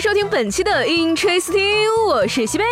收听本期的 Interesting，我是西贝。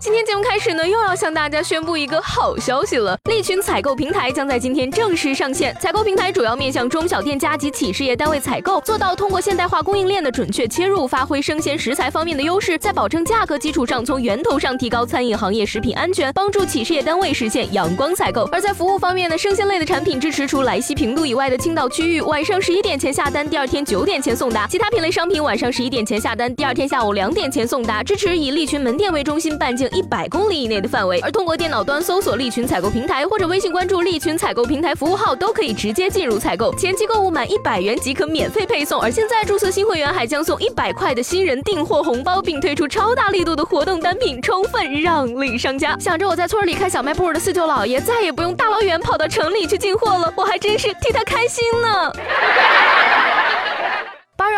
今天节目开始呢，又要向大家宣布一个好消息了。利群采购平台将在今天正式上线。采购平台主要面向中小店家及企事业单位采购，做到通过现代化供应链的准确切入，发挥生鲜食材方面的优势，在保证价格基础上，从源头上提高餐饮行业食品安全，帮助企事业单位实现阳光采购。而在服务方面呢，生鲜类的产品支持除莱西平度以外的青岛区域，晚上十一点前下单，第二天九点前送达；其他品类商品晚上十一点前下单，第二天下午两点前送达。支持以利群门店为中心，半径。一百公里以内的范围，而通过电脑端搜索利群采购平台，或者微信关注利群采购平台服务号，都可以直接进入采购。前期购物满一百元即可免费配送，而现在注册新会员还将送一百块的新人订货红包，并推出超大力度的活动单品，充分让利商家。想着我在村里开小卖部的四舅老爷再也不用大老远跑到城里去进货了，我还真是替他开心呢。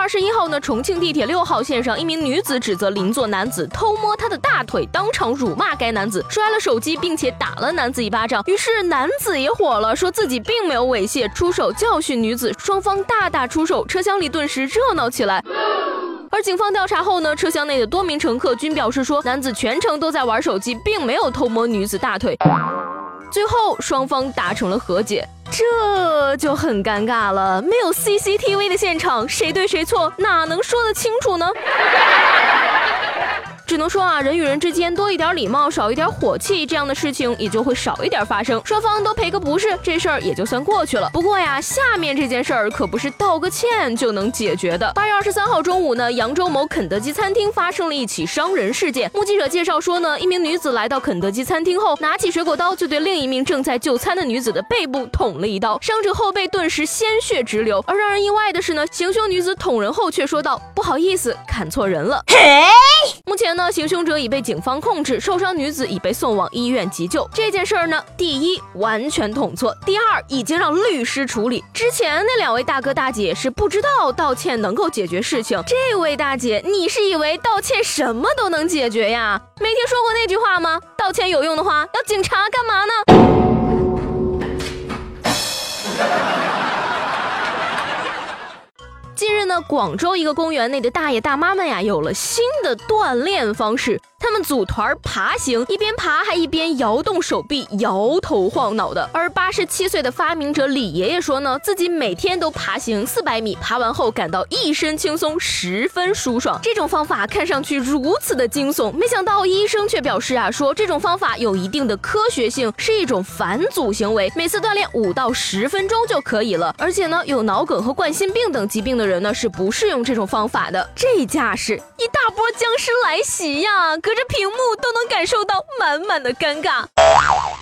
二十一号呢，重庆地铁六号线上，一名女子指责邻座男子偷摸她的大腿，当场辱骂该男子，摔了手机，并且打了男子一巴掌。于是男子也火了，说自己并没有猥亵，出手教训女子，双方大打出手，车厢里顿时热闹起来。而警方调查后呢，车厢内的多名乘客均表示说，男子全程都在玩手机，并没有偷摸女子大腿。最后双方达成了和解。这就很尴尬了，没有 CCTV 的现场，谁对谁错，哪能说得清楚呢？只能说啊，人与人之间多一点礼貌，少一点火气，这样的事情也就会少一点发生，双方都赔个不是，这事儿也就算过去了。不过呀，下面这件事儿可不是道个歉就能解决的。八月二十三号中午呢，扬州某肯德基餐厅发生了一起伤人事件。目击者介绍说呢，一名女子来到肯德基餐厅后，拿起水果刀就对另一名正在就餐的女子的背部捅了一刀，伤者后背顿时鲜血直流。而让人意外的是呢，行凶女子捅人后却说道：“不好意思，砍错人了。”嘿目前呢，那行凶者已被警方控制，受伤女子已被送往医院急救。这件事儿呢，第一完全捅错，第二已经让律师处理。之前那两位大哥大姐是不知道道歉能够解决事情，这位大姐，你是以为道歉什么都能解决呀？没听说过那句话吗？道歉有用的话，要警察干嘛呢？广州一个公园内的大爷大妈们呀，有了新的锻炼方式。他们组团爬行，一边爬还一边摇动手臂，摇头晃脑的。而八十七岁的发明者李爷爷说呢，自己每天都爬行四百米，爬完后感到一身轻松，十分舒爽。这种方法看上去如此的惊悚，没想到医生却表示啊，说这种方法有一定的科学性，是一种反祖行为，每次锻炼五到十分钟就可以了。而且呢，有脑梗和冠心病等疾病的人呢，是不是用这种方法的。这架势，一大波僵尸来袭呀！隔着屏幕都能感受到满满的尴尬，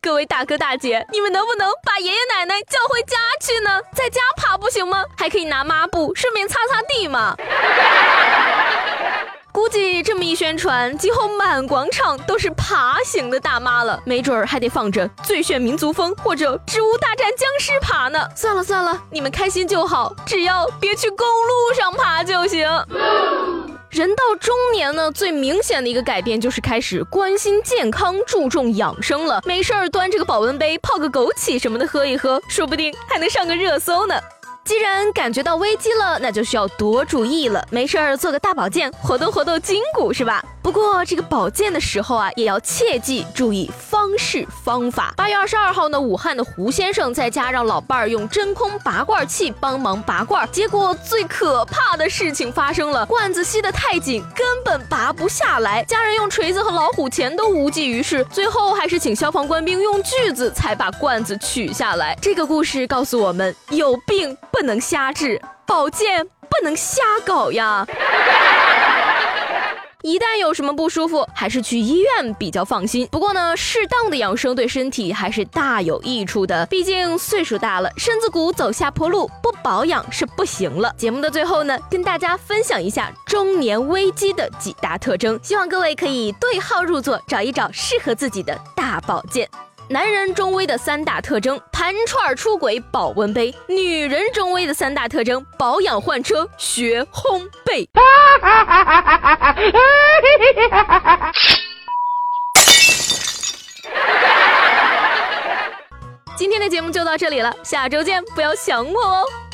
各位大哥大姐，你们能不能把爷爷奶奶叫回家去呢？在家爬不行吗？还可以拿抹布顺便擦擦地嘛。一宣传，今后满广场都是爬行的大妈了，没准儿还得放着《最炫民族风》或者《植物大战僵尸》爬呢。算了算了，你们开心就好，只要别去公路上爬就行。人到中年呢，最明显的一个改变就是开始关心健康、注重养生了。没事儿端着个保温杯泡个枸杞什么的喝一喝，说不定还能上个热搜呢。既然感觉到危机了，那就需要多注意了。没事儿做个大保健，活动活动筋骨是吧？不过这个保健的时候啊，也要切记注意方式方法。八月二十二号呢，武汉的胡先生在家让老伴儿用真空拔罐器帮忙拔罐，结果最可怕的事情发生了，罐子吸得太紧，根本拔不下来。家人用锤子和老虎钳都无济于事，最后还是请消防官兵用锯子才把罐子取下来。这个故事告诉我们，有病不能瞎治，保健不能瞎搞呀。一旦有什么不舒服，还是去医院比较放心。不过呢，适当的养生对身体还是大有益处的。毕竟岁数大了，身子骨走下坡路，不保养是不行了。节目的最后呢，跟大家分享一下中年危机的几大特征，希望各位可以对号入座，找一找适合自己的大保健。男人中威的三大特征：盘串出轨、保温杯；女人中威的三大特征：保养换车、学烘焙。到这里了下周见不要想我哦。